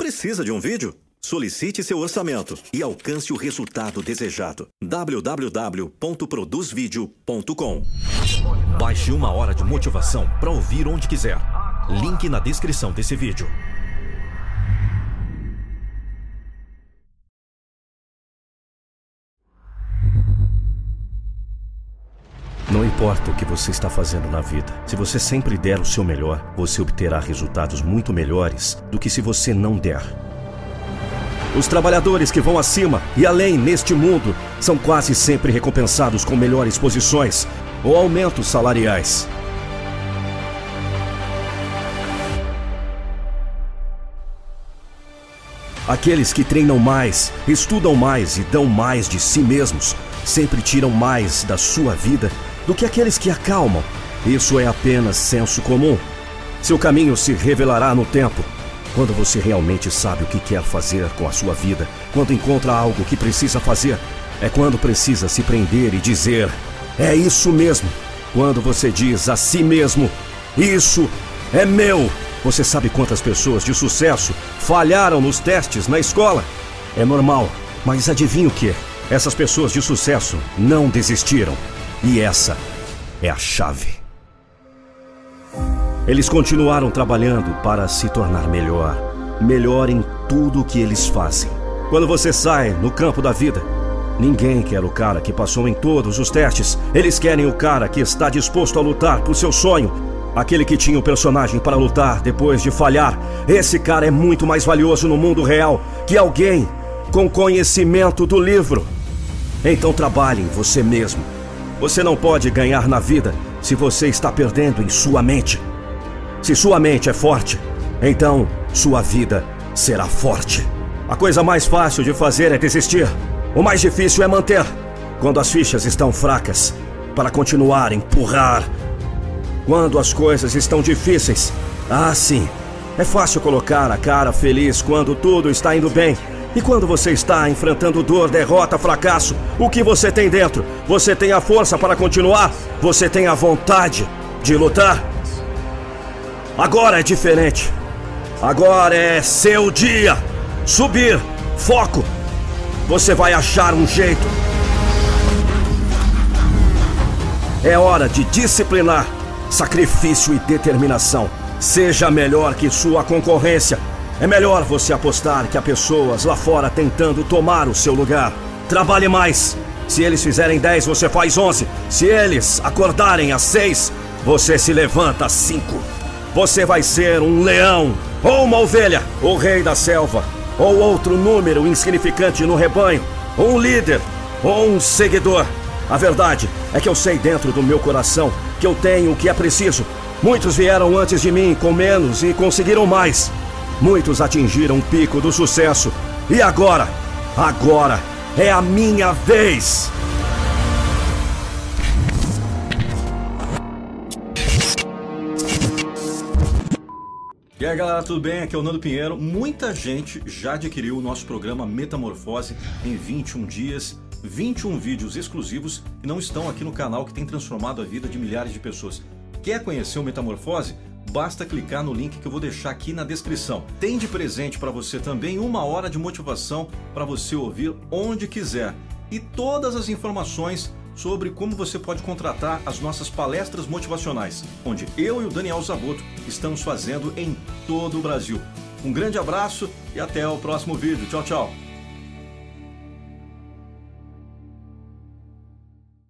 Precisa de um vídeo? Solicite seu orçamento e alcance o resultado desejado. www.produzvideo.com Baixe uma hora de motivação para ouvir onde quiser. Link na descrição desse vídeo. Não importa o que você está fazendo na vida, se você sempre der o seu melhor, você obterá resultados muito melhores do que se você não der. Os trabalhadores que vão acima e além neste mundo são quase sempre recompensados com melhores posições ou aumentos salariais. Aqueles que treinam mais, estudam mais e dão mais de si mesmos sempre tiram mais da sua vida do que aqueles que acalmam. Isso é apenas senso comum. Seu caminho se revelará no tempo, quando você realmente sabe o que quer fazer com a sua vida, quando encontra algo que precisa fazer. É quando precisa se prender e dizer: É isso mesmo. Quando você diz a si mesmo: Isso é meu. Você sabe quantas pessoas de sucesso falharam nos testes na escola? É normal, mas adivinha o que? Essas pessoas de sucesso não desistiram. E essa é a chave. Eles continuaram trabalhando para se tornar melhor. Melhor em tudo o que eles fazem. Quando você sai no campo da vida, ninguém quer o cara que passou em todos os testes. Eles querem o cara que está disposto a lutar por seu sonho. Aquele que tinha o personagem para lutar depois de falhar. Esse cara é muito mais valioso no mundo real que alguém com conhecimento do livro. Então trabalhe em você mesmo. Você não pode ganhar na vida se você está perdendo em sua mente. Se sua mente é forte, então sua vida será forte. A coisa mais fácil de fazer é desistir. O mais difícil é manter. Quando as fichas estão fracas, para continuar, empurrar. Quando as coisas estão difíceis, ah, sim. É fácil colocar a cara feliz quando tudo está indo bem. E quando você está enfrentando dor, derrota, fracasso, o que você tem dentro? Você tem a força para continuar? Você tem a vontade de lutar? Agora é diferente. Agora é seu dia. Subir, foco. Você vai achar um jeito. É hora de disciplinar, sacrifício e determinação. Seja melhor que sua concorrência. É melhor você apostar que há pessoas lá fora tentando tomar o seu lugar. Trabalhe mais. Se eles fizerem 10, você faz 11. Se eles acordarem às 6, você se levanta às 5. Você vai ser um leão, ou uma ovelha, o rei da selva, ou outro número insignificante no rebanho, um líder, ou um seguidor. A verdade é que eu sei dentro do meu coração que eu tenho o que é preciso. Muitos vieram antes de mim com menos e conseguiram mais. Muitos atingiram o pico do sucesso. E agora? Agora é a minha vez! E aí galera, tudo bem? Aqui é o Nando Pinheiro. Muita gente já adquiriu o nosso programa Metamorfose em 21 dias, 21 vídeos exclusivos e não estão aqui no canal que tem transformado a vida de milhares de pessoas. Quer conhecer o Metamorfose? Basta clicar no link que eu vou deixar aqui na descrição. Tem de presente para você também uma hora de motivação para você ouvir onde quiser e todas as informações sobre como você pode contratar as nossas palestras motivacionais, onde eu e o Daniel Zaboto estamos fazendo em todo o Brasil. Um grande abraço e até o próximo vídeo. Tchau, tchau.